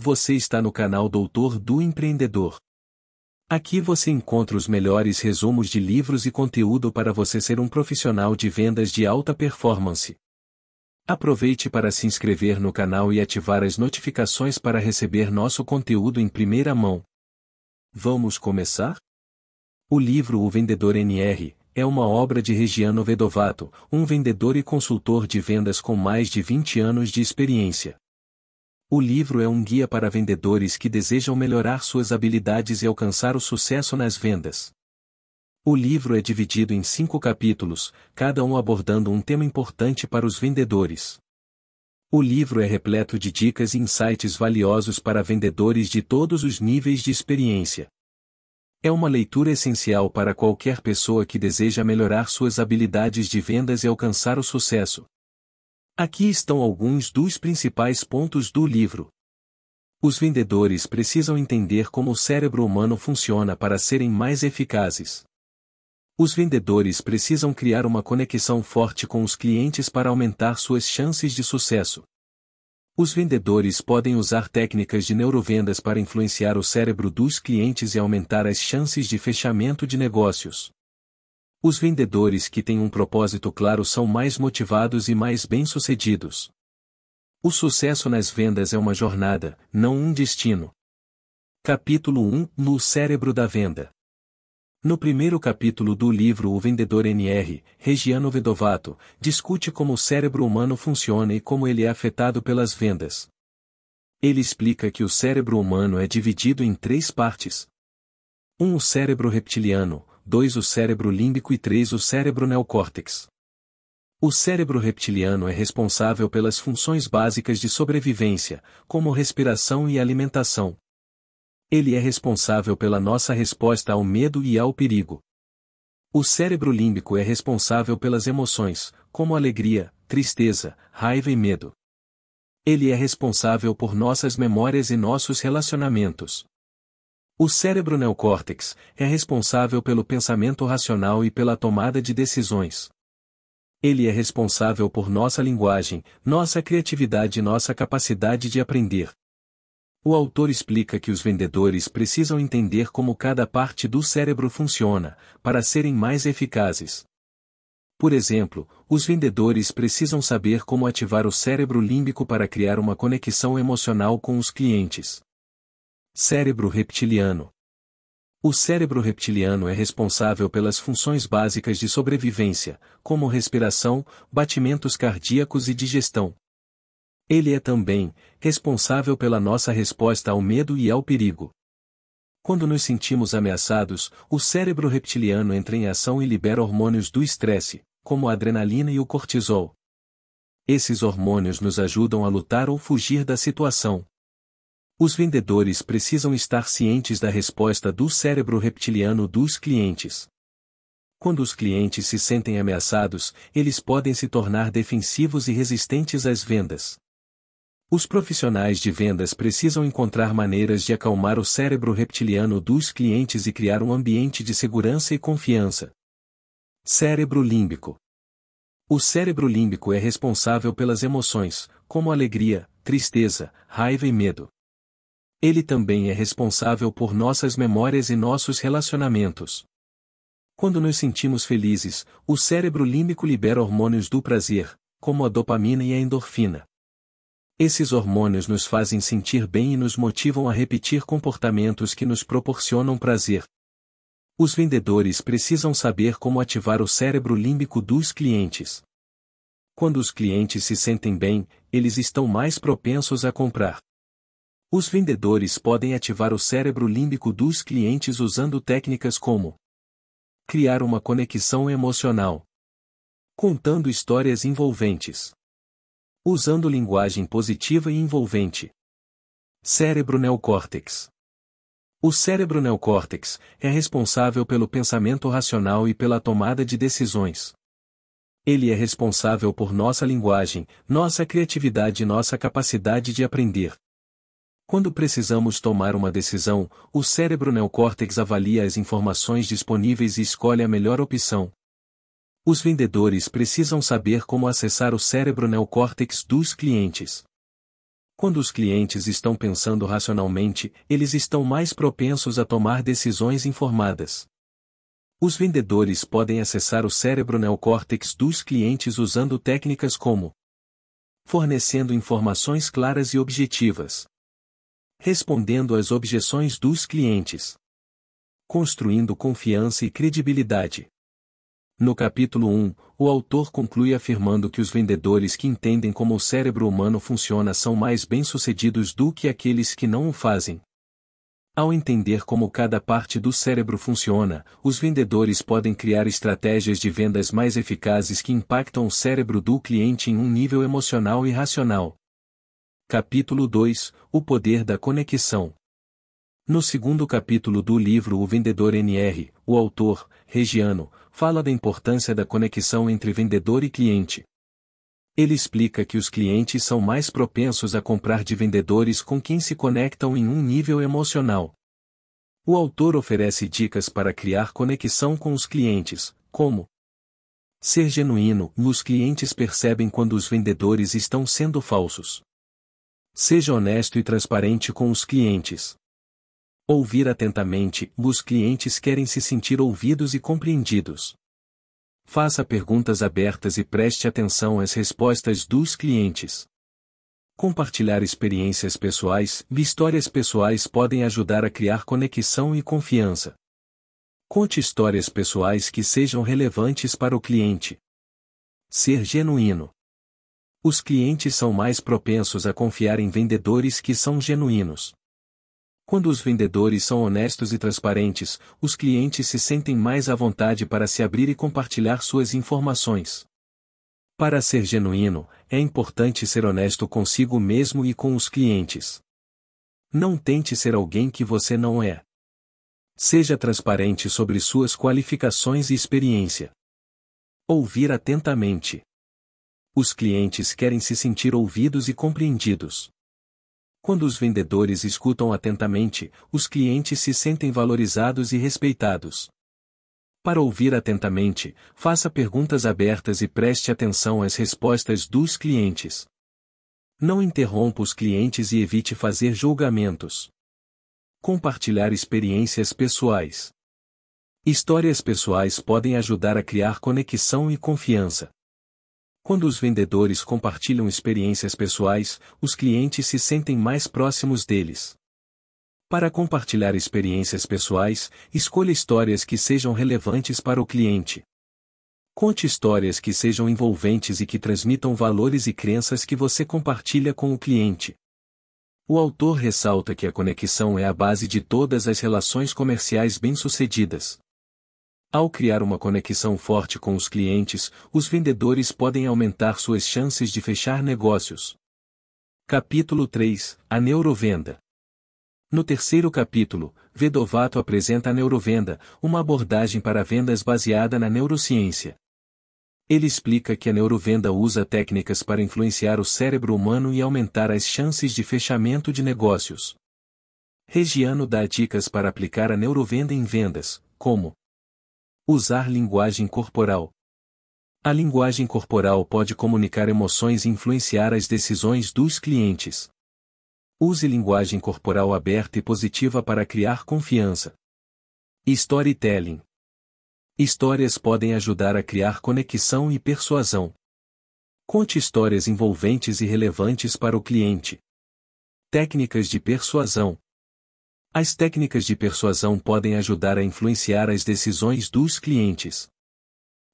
Você está no canal Doutor do Empreendedor. Aqui você encontra os melhores resumos de livros e conteúdo para você ser um profissional de vendas de alta performance. Aproveite para se inscrever no canal e ativar as notificações para receber nosso conteúdo em primeira mão. Vamos começar? O livro O Vendedor NR é uma obra de Regiano Vedovato, um vendedor e consultor de vendas com mais de 20 anos de experiência. O livro é um guia para vendedores que desejam melhorar suas habilidades e alcançar o sucesso nas vendas. O livro é dividido em cinco capítulos, cada um abordando um tema importante para os vendedores. O livro é repleto de dicas e insights valiosos para vendedores de todos os níveis de experiência. É uma leitura essencial para qualquer pessoa que deseja melhorar suas habilidades de vendas e alcançar o sucesso. Aqui estão alguns dos principais pontos do livro. Os vendedores precisam entender como o cérebro humano funciona para serem mais eficazes. Os vendedores precisam criar uma conexão forte com os clientes para aumentar suas chances de sucesso. Os vendedores podem usar técnicas de neurovendas para influenciar o cérebro dos clientes e aumentar as chances de fechamento de negócios. Os vendedores que têm um propósito claro são mais motivados e mais bem-sucedidos. O sucesso nas vendas é uma jornada, não um destino. Capítulo 1 No cérebro da venda. No primeiro capítulo do livro O Vendedor NR, Regiano Vedovato, discute como o cérebro humano funciona e como ele é afetado pelas vendas. Ele explica que o cérebro humano é dividido em três partes. 1. Um, o cérebro reptiliano, 2. o cérebro límbico e 3. o cérebro neocórtex. O cérebro reptiliano é responsável pelas funções básicas de sobrevivência, como respiração e alimentação. Ele é responsável pela nossa resposta ao medo e ao perigo. O cérebro límbico é responsável pelas emoções, como alegria, tristeza, raiva e medo. Ele é responsável por nossas memórias e nossos relacionamentos. O cérebro neocórtex é responsável pelo pensamento racional e pela tomada de decisões. Ele é responsável por nossa linguagem, nossa criatividade e nossa capacidade de aprender. O autor explica que os vendedores precisam entender como cada parte do cérebro funciona, para serem mais eficazes. Por exemplo, os vendedores precisam saber como ativar o cérebro límbico para criar uma conexão emocional com os clientes. Cérebro reptiliano. O cérebro reptiliano é responsável pelas funções básicas de sobrevivência, como respiração, batimentos cardíacos e digestão. Ele é também responsável pela nossa resposta ao medo e ao perigo. Quando nos sentimos ameaçados, o cérebro reptiliano entra em ação e libera hormônios do estresse, como a adrenalina e o cortisol. Esses hormônios nos ajudam a lutar ou fugir da situação. Os vendedores precisam estar cientes da resposta do cérebro reptiliano dos clientes. Quando os clientes se sentem ameaçados, eles podem se tornar defensivos e resistentes às vendas. Os profissionais de vendas precisam encontrar maneiras de acalmar o cérebro reptiliano dos clientes e criar um ambiente de segurança e confiança. Cérebro límbico. O cérebro límbico é responsável pelas emoções, como alegria, tristeza, raiva e medo. Ele também é responsável por nossas memórias e nossos relacionamentos. Quando nos sentimos felizes, o cérebro límbico libera hormônios do prazer, como a dopamina e a endorfina. Esses hormônios nos fazem sentir bem e nos motivam a repetir comportamentos que nos proporcionam prazer. Os vendedores precisam saber como ativar o cérebro límbico dos clientes. Quando os clientes se sentem bem, eles estão mais propensos a comprar. Os vendedores podem ativar o cérebro límbico dos clientes usando técnicas como criar uma conexão emocional, contando histórias envolventes usando linguagem positiva e envolvente. Cérebro neocórtex. O cérebro neocórtex é responsável pelo pensamento racional e pela tomada de decisões. Ele é responsável por nossa linguagem, nossa criatividade e nossa capacidade de aprender. Quando precisamos tomar uma decisão, o cérebro neocórtex avalia as informações disponíveis e escolhe a melhor opção, os vendedores precisam saber como acessar o cérebro neocórtex dos clientes. Quando os clientes estão pensando racionalmente, eles estão mais propensos a tomar decisões informadas. Os vendedores podem acessar o cérebro neocórtex dos clientes usando técnicas como fornecendo informações claras e objetivas, respondendo às objeções dos clientes, construindo confiança e credibilidade. No capítulo 1, o autor conclui afirmando que os vendedores que entendem como o cérebro humano funciona são mais bem-sucedidos do que aqueles que não o fazem. Ao entender como cada parte do cérebro funciona, os vendedores podem criar estratégias de vendas mais eficazes que impactam o cérebro do cliente em um nível emocional e racional. Capítulo 2 O Poder da Conexão No segundo capítulo do livro O Vendedor NR, o autor, Regiano, fala da importância da conexão entre vendedor e cliente. Ele explica que os clientes são mais propensos a comprar de vendedores com quem se conectam em um nível emocional. O autor oferece dicas para criar conexão com os clientes, como ser genuíno, os clientes percebem quando os vendedores estão sendo falsos. Seja honesto e transparente com os clientes. Ouvir atentamente, os clientes querem se sentir ouvidos e compreendidos. Faça perguntas abertas e preste atenção às respostas dos clientes. Compartilhar experiências pessoais histórias pessoais podem ajudar a criar conexão e confiança. Conte histórias pessoais que sejam relevantes para o cliente. Ser genuíno. Os clientes são mais propensos a confiar em vendedores que são genuínos. Quando os vendedores são honestos e transparentes, os clientes se sentem mais à vontade para se abrir e compartilhar suas informações. Para ser genuíno, é importante ser honesto consigo mesmo e com os clientes. Não tente ser alguém que você não é. Seja transparente sobre suas qualificações e experiência. Ouvir atentamente. Os clientes querem se sentir ouvidos e compreendidos. Quando os vendedores escutam atentamente, os clientes se sentem valorizados e respeitados. Para ouvir atentamente, faça perguntas abertas e preste atenção às respostas dos clientes. Não interrompa os clientes e evite fazer julgamentos. Compartilhar experiências pessoais. Histórias pessoais podem ajudar a criar conexão e confiança. Quando os vendedores compartilham experiências pessoais, os clientes se sentem mais próximos deles. Para compartilhar experiências pessoais, escolha histórias que sejam relevantes para o cliente. Conte histórias que sejam envolventes e que transmitam valores e crenças que você compartilha com o cliente. O autor ressalta que a conexão é a base de todas as relações comerciais bem-sucedidas. Ao criar uma conexão forte com os clientes, os vendedores podem aumentar suas chances de fechar negócios. Capítulo 3 A Neurovenda No terceiro capítulo, Vedovato apresenta a neurovenda, uma abordagem para vendas baseada na neurociência. Ele explica que a neurovenda usa técnicas para influenciar o cérebro humano e aumentar as chances de fechamento de negócios. Regiano dá dicas para aplicar a neurovenda em vendas, como Usar linguagem corporal. A linguagem corporal pode comunicar emoções e influenciar as decisões dos clientes. Use linguagem corporal aberta e positiva para criar confiança. Storytelling. Histórias podem ajudar a criar conexão e persuasão. Conte histórias envolventes e relevantes para o cliente. Técnicas de persuasão. As técnicas de persuasão podem ajudar a influenciar as decisões dos clientes.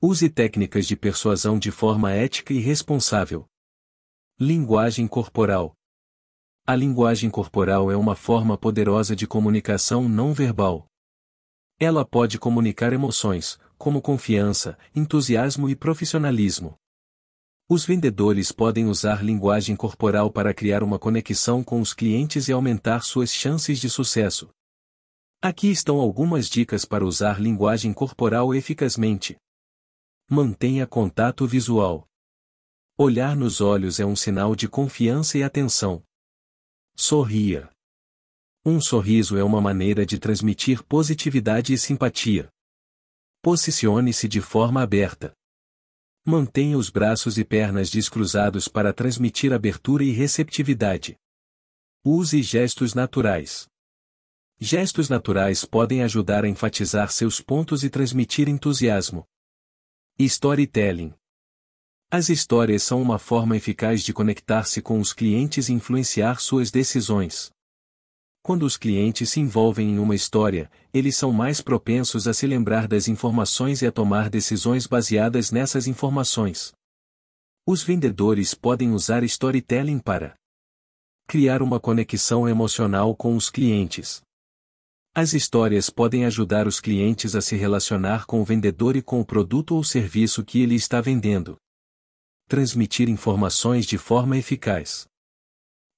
Use técnicas de persuasão de forma ética e responsável. Linguagem corporal. A linguagem corporal é uma forma poderosa de comunicação não verbal. Ela pode comunicar emoções, como confiança, entusiasmo e profissionalismo. Os vendedores podem usar linguagem corporal para criar uma conexão com os clientes e aumentar suas chances de sucesso. Aqui estão algumas dicas para usar linguagem corporal eficazmente. Mantenha contato visual. Olhar nos olhos é um sinal de confiança e atenção. Sorria. Um sorriso é uma maneira de transmitir positividade e simpatia. Posicione-se de forma aberta. Mantenha os braços e pernas descruzados para transmitir abertura e receptividade. Use gestos naturais. Gestos naturais podem ajudar a enfatizar seus pontos e transmitir entusiasmo. Storytelling. As histórias são uma forma eficaz de conectar-se com os clientes e influenciar suas decisões. Quando os clientes se envolvem em uma história, eles são mais propensos a se lembrar das informações e a tomar decisões baseadas nessas informações. Os vendedores podem usar storytelling para criar uma conexão emocional com os clientes. As histórias podem ajudar os clientes a se relacionar com o vendedor e com o produto ou serviço que ele está vendendo. Transmitir informações de forma eficaz.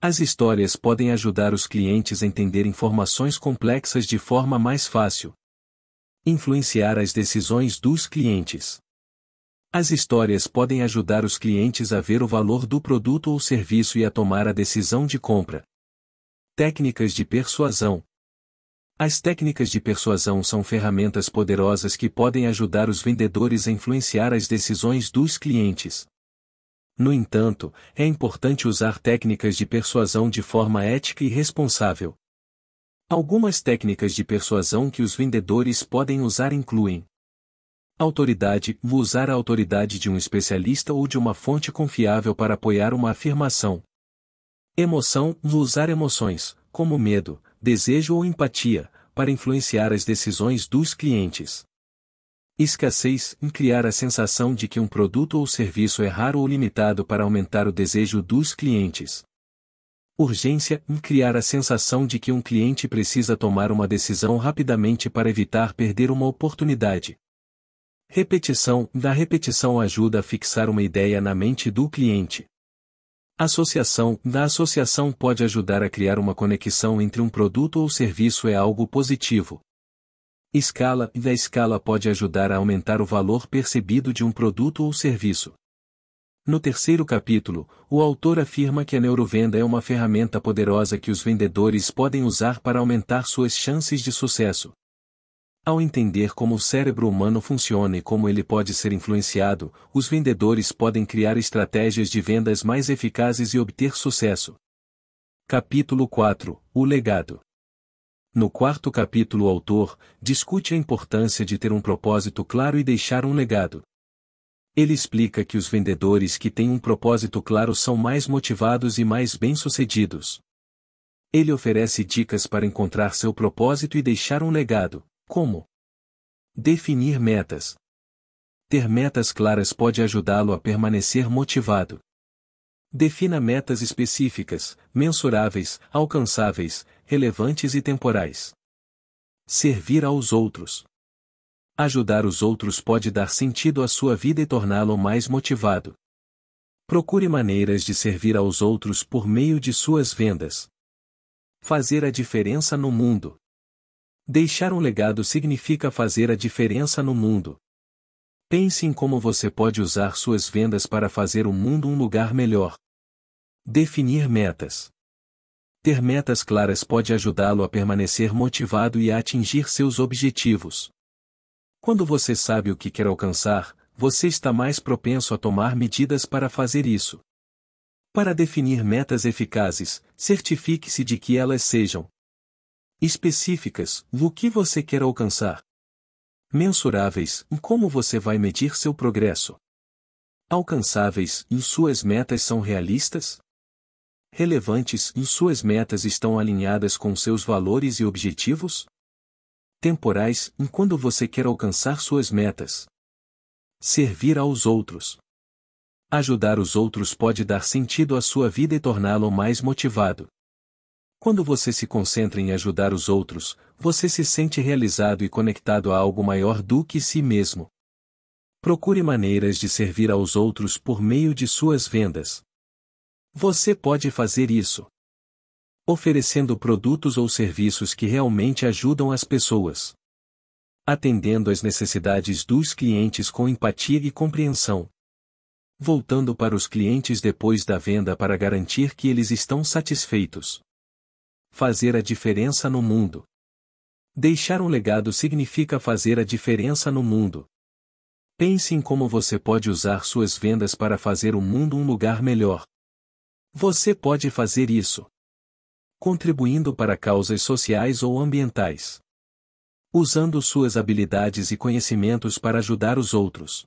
As histórias podem ajudar os clientes a entender informações complexas de forma mais fácil. Influenciar as decisões dos clientes. As histórias podem ajudar os clientes a ver o valor do produto ou serviço e a tomar a decisão de compra. Técnicas de persuasão. As técnicas de persuasão são ferramentas poderosas que podem ajudar os vendedores a influenciar as decisões dos clientes. No entanto, é importante usar técnicas de persuasão de forma ética e responsável. Algumas técnicas de persuasão que os vendedores podem usar incluem autoridade, usar a autoridade de um especialista ou de uma fonte confiável para apoiar uma afirmação. Emoção, usar emoções, como medo, desejo ou empatia, para influenciar as decisões dos clientes. Escassez em criar a sensação de que um produto ou serviço é raro ou limitado para aumentar o desejo dos clientes. Urgência em criar a sensação de que um cliente precisa tomar uma decisão rapidamente para evitar perder uma oportunidade. Repetição da repetição ajuda a fixar uma ideia na mente do cliente. Associação da associação pode ajudar a criar uma conexão entre um produto ou serviço é algo positivo. Escala e da escala pode ajudar a aumentar o valor percebido de um produto ou serviço. No terceiro capítulo, o autor afirma que a neurovenda é uma ferramenta poderosa que os vendedores podem usar para aumentar suas chances de sucesso. Ao entender como o cérebro humano funciona e como ele pode ser influenciado, os vendedores podem criar estratégias de vendas mais eficazes e obter sucesso. Capítulo 4 O legado. No quarto capítulo o autor discute a importância de ter um propósito claro e deixar um legado. Ele explica que os vendedores que têm um propósito claro são mais motivados e mais bem-sucedidos. Ele oferece dicas para encontrar seu propósito e deixar um legado, como definir metas. Ter metas claras pode ajudá-lo a permanecer motivado. Defina metas específicas, mensuráveis, alcançáveis, relevantes e temporais. Servir aos outros. Ajudar os outros pode dar sentido à sua vida e torná-lo mais motivado. Procure maneiras de servir aos outros por meio de suas vendas. Fazer a diferença no mundo. Deixar um legado significa fazer a diferença no mundo. Pense em como você pode usar suas vendas para fazer o mundo um lugar melhor. Definir metas. Ter metas claras pode ajudá-lo a permanecer motivado e a atingir seus objetivos. Quando você sabe o que quer alcançar, você está mais propenso a tomar medidas para fazer isso. Para definir metas eficazes, certifique-se de que elas sejam específicas no que você quer alcançar, mensuráveis em como você vai medir seu progresso, alcançáveis e suas metas são realistas? Relevantes e suas metas estão alinhadas com seus valores e objetivos? Temporais em quando você quer alcançar suas metas. Servir aos outros. Ajudar os outros pode dar sentido à sua vida e torná-lo mais motivado. Quando você se concentra em ajudar os outros, você se sente realizado e conectado a algo maior do que si mesmo. Procure maneiras de servir aos outros por meio de suas vendas. Você pode fazer isso. Oferecendo produtos ou serviços que realmente ajudam as pessoas. Atendendo às necessidades dos clientes com empatia e compreensão. Voltando para os clientes depois da venda para garantir que eles estão satisfeitos. Fazer a diferença no mundo. Deixar um legado significa fazer a diferença no mundo. Pense em como você pode usar suas vendas para fazer o mundo um lugar melhor. Você pode fazer isso. contribuindo para causas sociais ou ambientais. Usando suas habilidades e conhecimentos para ajudar os outros.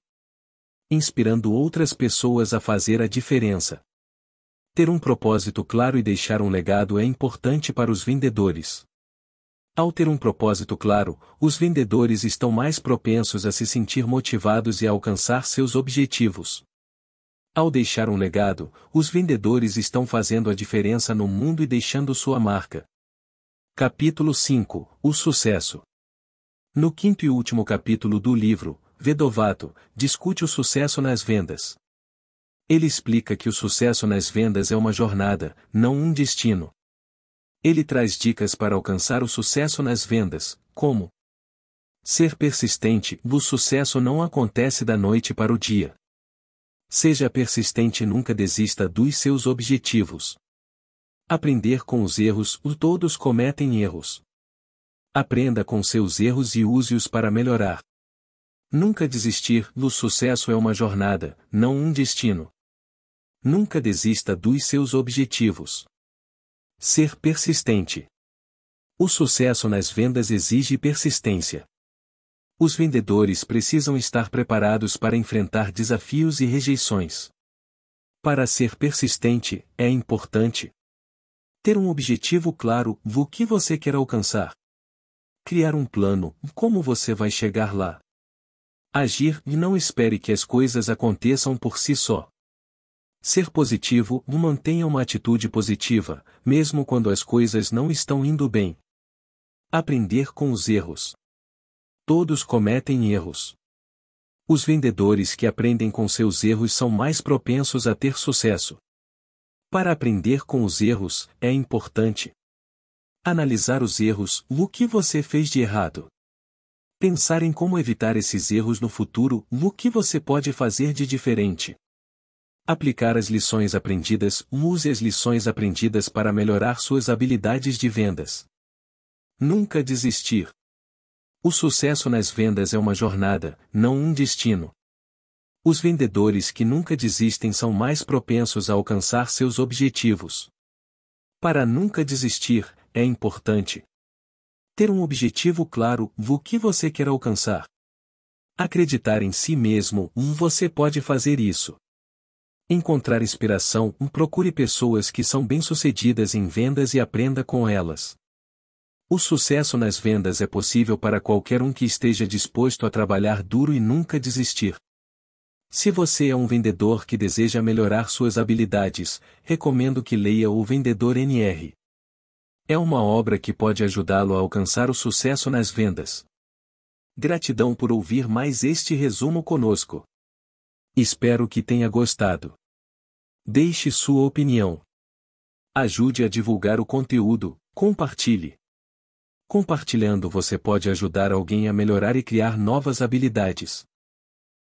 Inspirando outras pessoas a fazer a diferença. Ter um propósito claro e deixar um legado é importante para os vendedores. Ao ter um propósito claro, os vendedores estão mais propensos a se sentir motivados e a alcançar seus objetivos. Ao deixar um legado, os vendedores estão fazendo a diferença no mundo e deixando sua marca. Capítulo 5 O Sucesso No quinto e último capítulo do livro, Vedovato, discute o sucesso nas vendas. Ele explica que o sucesso nas vendas é uma jornada, não um destino. Ele traz dicas para alcançar o sucesso nas vendas, como ser persistente. O sucesso não acontece da noite para o dia. Seja persistente e nunca desista dos seus objetivos. Aprender com os erros. Todos cometem erros. Aprenda com seus erros e use-os para melhorar. Nunca desistir. O sucesso é uma jornada, não um destino. Nunca desista dos seus objetivos. Ser persistente. O sucesso nas vendas exige persistência. Os vendedores precisam estar preparados para enfrentar desafios e rejeições. Para ser persistente, é importante ter um objetivo claro, o que você quer alcançar. Criar um plano, como você vai chegar lá. Agir e não espere que as coisas aconteçam por si só. Ser positivo, mantenha uma atitude positiva, mesmo quando as coisas não estão indo bem. Aprender com os erros. Todos cometem erros. Os vendedores que aprendem com seus erros são mais propensos a ter sucesso. Para aprender com os erros, é importante analisar os erros, o que você fez de errado. Pensar em como evitar esses erros no futuro, o que você pode fazer de diferente. Aplicar as lições aprendidas, use as lições aprendidas para melhorar suas habilidades de vendas. Nunca desistir. O sucesso nas vendas é uma jornada, não um destino. Os vendedores que nunca desistem são mais propensos a alcançar seus objetivos. Para nunca desistir, é importante ter um objetivo claro, o que você quer alcançar. Acreditar em si mesmo, você pode fazer isso. Encontrar inspiração, procure pessoas que são bem-sucedidas em vendas e aprenda com elas. O sucesso nas vendas é possível para qualquer um que esteja disposto a trabalhar duro e nunca desistir. Se você é um vendedor que deseja melhorar suas habilidades, recomendo que leia O Vendedor NR. É uma obra que pode ajudá-lo a alcançar o sucesso nas vendas. Gratidão por ouvir mais este resumo conosco. Espero que tenha gostado. Deixe sua opinião. Ajude a divulgar o conteúdo, compartilhe. Compartilhando você pode ajudar alguém a melhorar e criar novas habilidades.